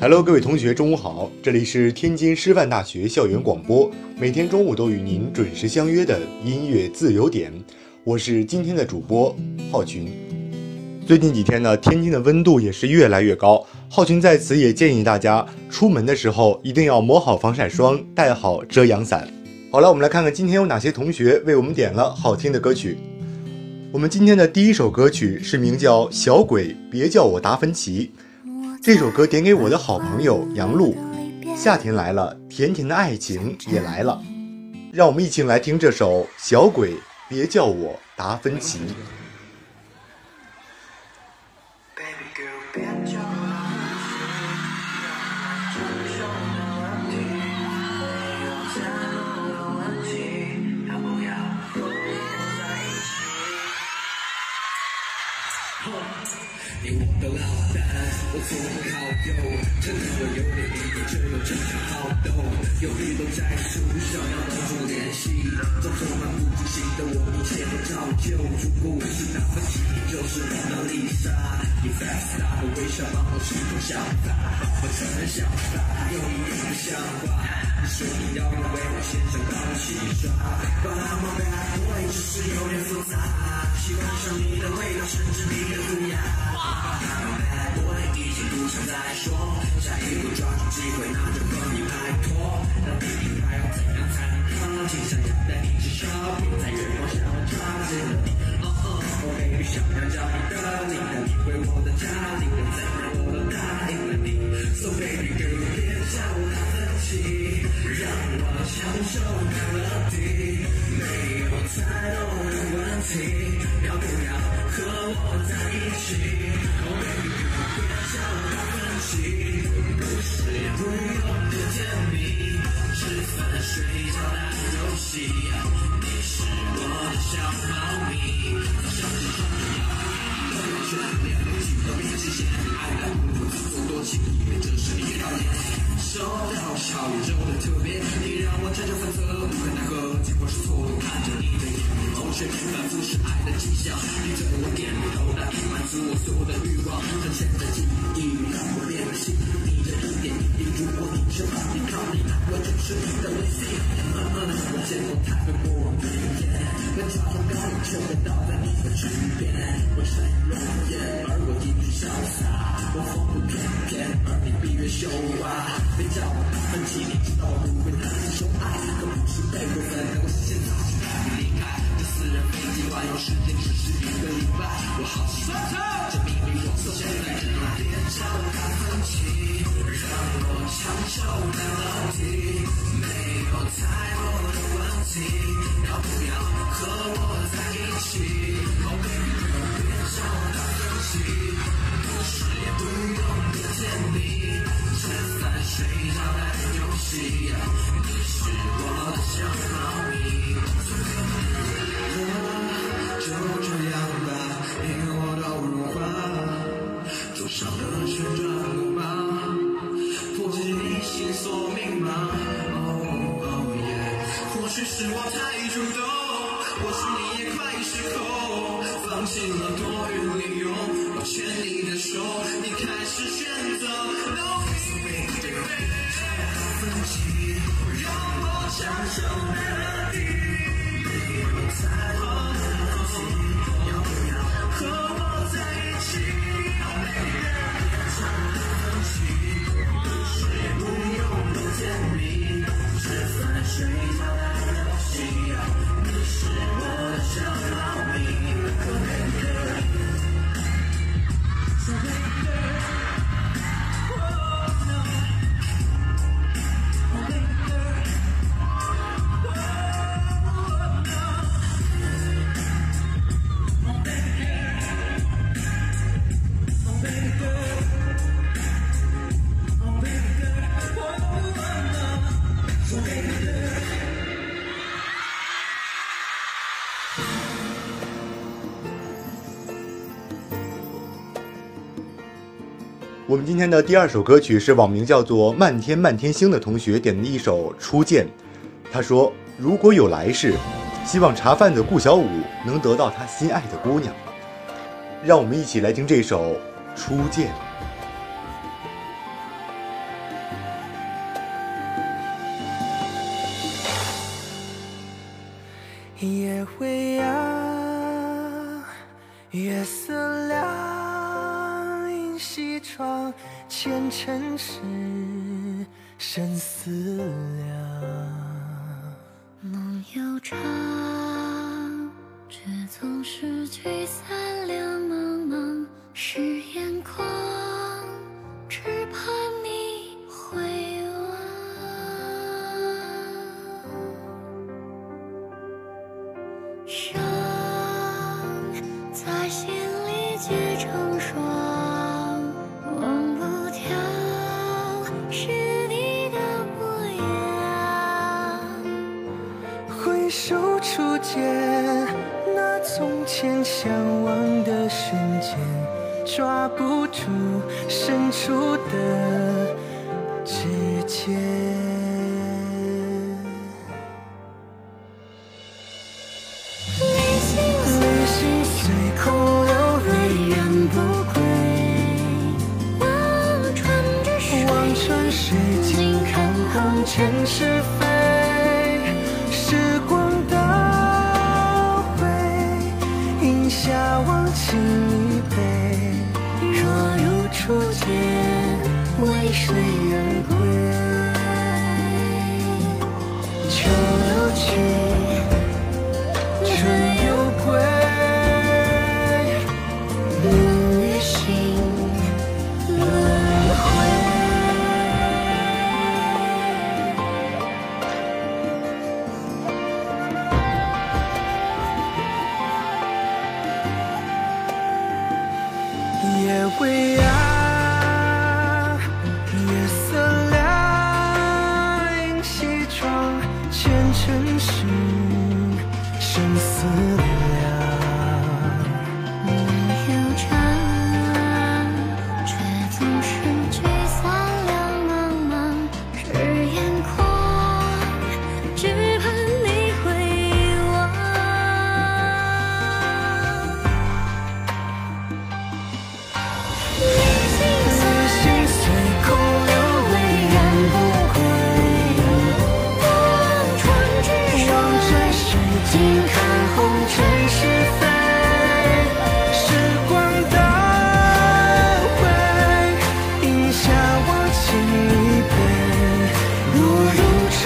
Hello，各位同学，中午好！这里是天津师范大学校园广播，每天中午都与您准时相约的音乐自由点，我是今天的主播浩群。最近几天呢，天津的温度也是越来越高，浩群在此也建议大家出门的时候一定要抹好防晒霜，带好遮阳伞。好了，我们来看看今天有哪些同学为我们点了好听的歌曲。我们今天的第一首歌曲是名叫《小鬼别叫我达芬奇》。这首歌点给我的好朋友杨璐。夏天来了，甜甜的爱情也来了，让我们一起来听这首《小鬼别叫我达芬奇》。有律动在树上，要帮助联系，总充满不自信的我，一切都照旧。如果我是达芬奇，你就是蒙娜丽莎，你 fast 大的微笑帮我心中想法，我承认想法有一点不像话。你说你要用为我献上高洗刷，But I'm a bad boy，只是有点复杂，喜欢上你的味道，甚至你的虎牙。I'm a bad boy，已经不想再说，下一步抓住机会，那就和你拍拖。到底应该要怎样才能靠近？想要带你去 shopping，在月光下我抓紧了你。哦哦，我 baby 想要找你的你，但你为我的家里，怎样我都答应了你。So baby girl，别叫我达芬奇，让我享受 melody，没有太多的问题，要不要和我在一起？Oh baby girl，别叫我达芬奇，不是也不用多甜蜜，吃饭睡觉打游戏，你是我的小猫咪，早上起床要特别全脸不起特别新鲜，爱到不自作多情，因为这是一道眼。手的好笑，宇宙的特别，你让我辗转反侧，不可奈何，结果是错误。看着你的眼里某些反复是爱的迹象，你对我点头，答应满足我所有的欲望，深陷在记忆，让我变得心你这一点一滴，如果你身旁你靠你，我就是你的唯一。嗯嗯，我见过太多过往云烟，跟假装高冷却会倒在你的身边。我沉沦言，而我一直潇洒，我风度翩翩，而你闭月羞花。别叫我达芬奇，你知道我不会谈情说爱，更不是贝多芬，但我现在就带你离开。这私人飞机环游世界只是一个礼拜，我好喜欢这秘密我从现在真爱。别叫我达芬奇，让我享受 melody，没有太多的问题，要不要和我睡好的游戏，你是我的小猫咪。就这样吧，你我都融化，桌上的旋转木马，破解你心锁密码。哦耶，或许是我太主动，或许你也快失控，放弃了多余理由。我牵你的手，你开始选择，都。No，所谓的分歧，让我享受 melody，没有彩虹的空气，要不要和我在一起？唱的分歧，是不用的甜蜜，吃饭睡觉今天的第二首歌曲是网名叫做“漫天漫天星”的同学点的一首《初见》。他说：“如果有来世，希望茶饭的顾小五能得到他心爱的姑娘。”让我们一起来听这首《初见》。结成霜，忘不掉是你的模样。回首初见，那从前相望的瞬间，抓不住伸出的敬一杯。若如初见，为谁前尘事，生思量。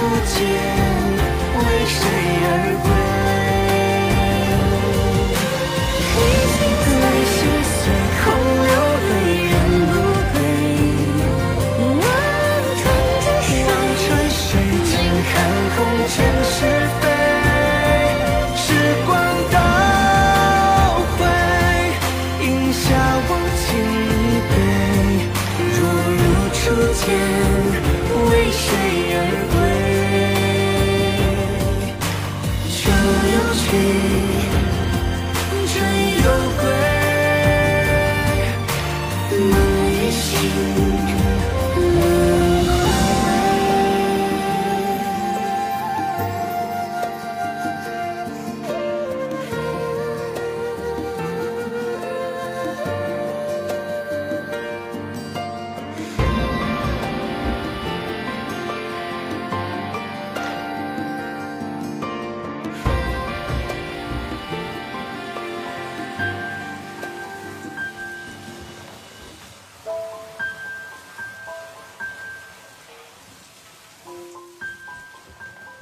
不见，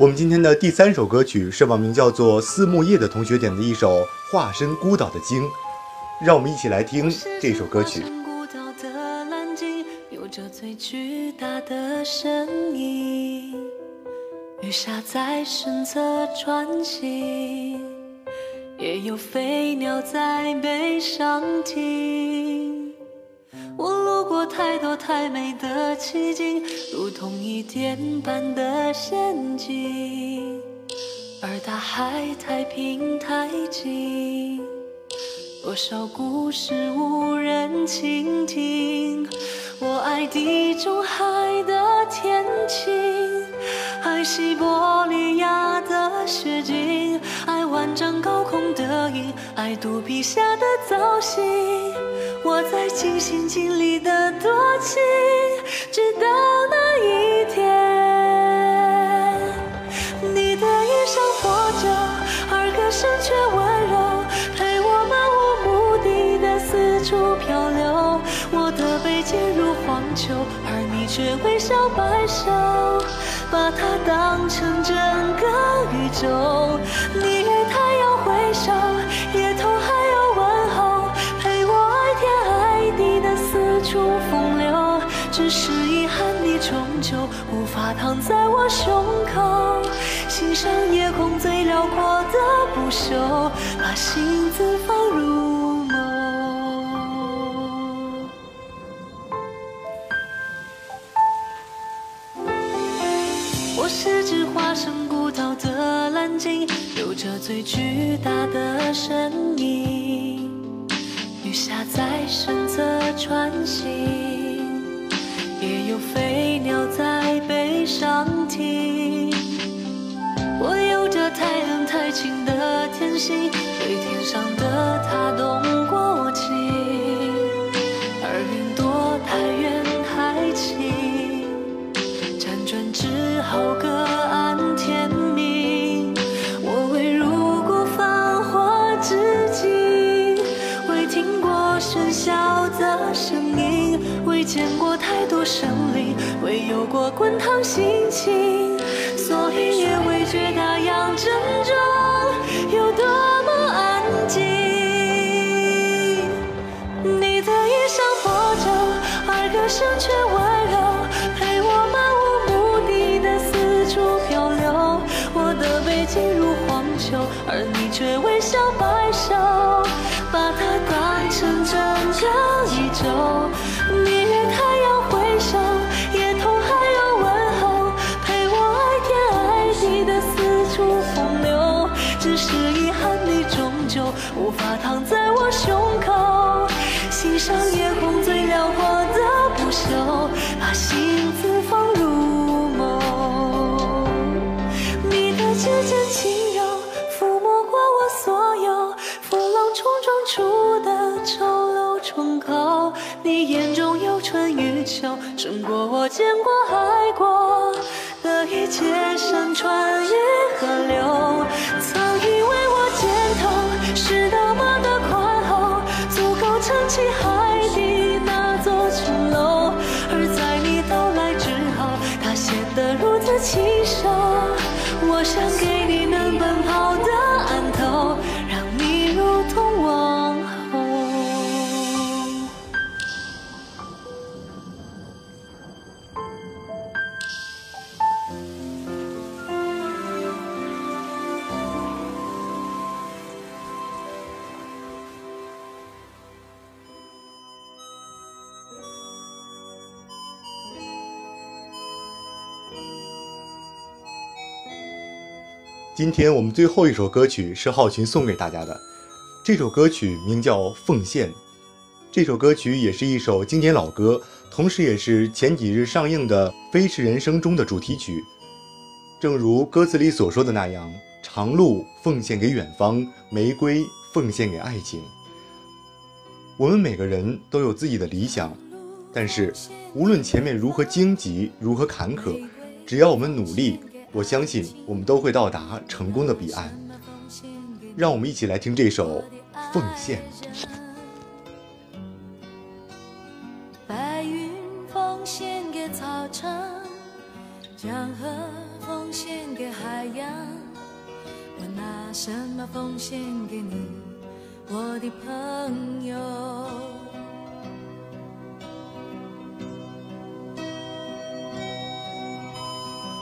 我们今天的第三首歌曲是网名叫做四木叶的同学点的一首《化身孤岛的鲸》，让我们一起来听这首歌曲。孤岛的蓝鲸有着最巨大的身影，鱼虾在身侧穿行，也有飞鸟在背上停。我路过太多太美的奇景，如同一电般的陷阱，而大海太平太静，多少故事无人倾听。我爱地中海的天晴，爱西伯利亚的雪景，爱万丈高空的鹰，爱肚皮下的造型。我在尽心尽力的情，直到那一天，你的衣裳破旧，而歌声却温柔，陪我漫无目的的四处漂流。我的背脊如荒丘，而你却微笑摆首，把它当成整个宇宙。的不朽，把心字放入眸。我是只化身孤岛的蓝鲸，有着最巨大的身影，鱼虾在身侧穿行，也有飞鸟在背上停。我有着太冷太清的天性，对天上的他动过情，而云朵太远太轻。辗转之后各安天命。我未入过繁华之境，未听过喧嚣的声音，未见过太多生灵，未有过滚烫心情，所以也未觉大洋正中有多么安静。你的衣裳破旧，而歌声却温柔，陪我漫无目的的四处漂流。我的背脊如荒丘，而你却微笑摆首，把它当成整个宇宙。无法躺在我胸口，欣赏夜空最辽阔的不朽，把心字放入眸。你的指尖轻柔，抚摸过我所有风浪冲撞出的丑陋窗口。你眼中有春与秋，胜过我见过爱过的一切山川与河流。今天我们最后一首歌曲是浩群送给大家的，这首歌曲名叫《奉献》。这首歌曲也是一首经典老歌，同时也是前几日上映的《飞驰人生》中的主题曲。正如歌词里所说的那样，长路奉献给远方，玫瑰奉献给爱情。我们每个人都有自己的理想，但是无论前面如何荆棘，如何坎坷，只要我们努力，我相信我们都会到达成功的彼岸。让我们一起来听这首《奉献》。白云奉献给草场，江河奉献给海洋？我拿什么奉献给你，我的朋友？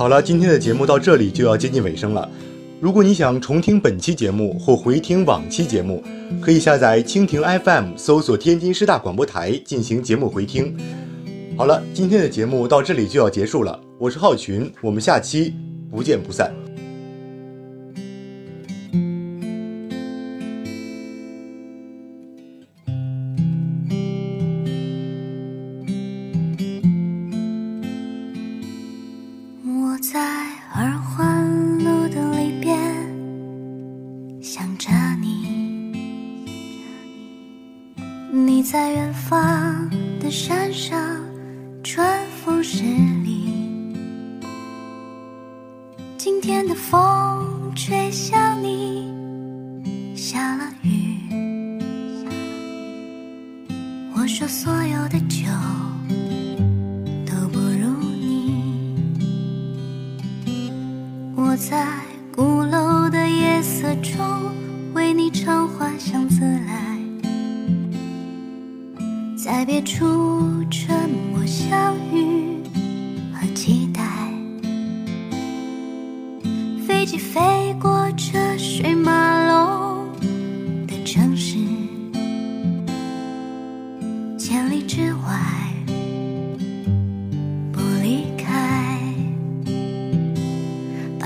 好了，今天的节目到这里就要接近尾声了。如果你想重听本期节目或回听往期节目，可以下载蜻蜓 FM，搜索天津师大广播台进行节目回听。好了，今天的节目到这里就要结束了，我是浩群，我们下期不见不散。风吹向你，下了雨。我说所有的酒都不如你。我在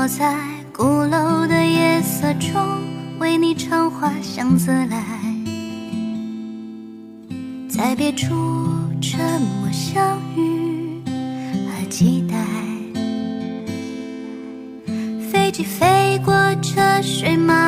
我在鼓楼的夜色中为你唱花香自来，在别处沉默相遇和期待。飞机飞过车水马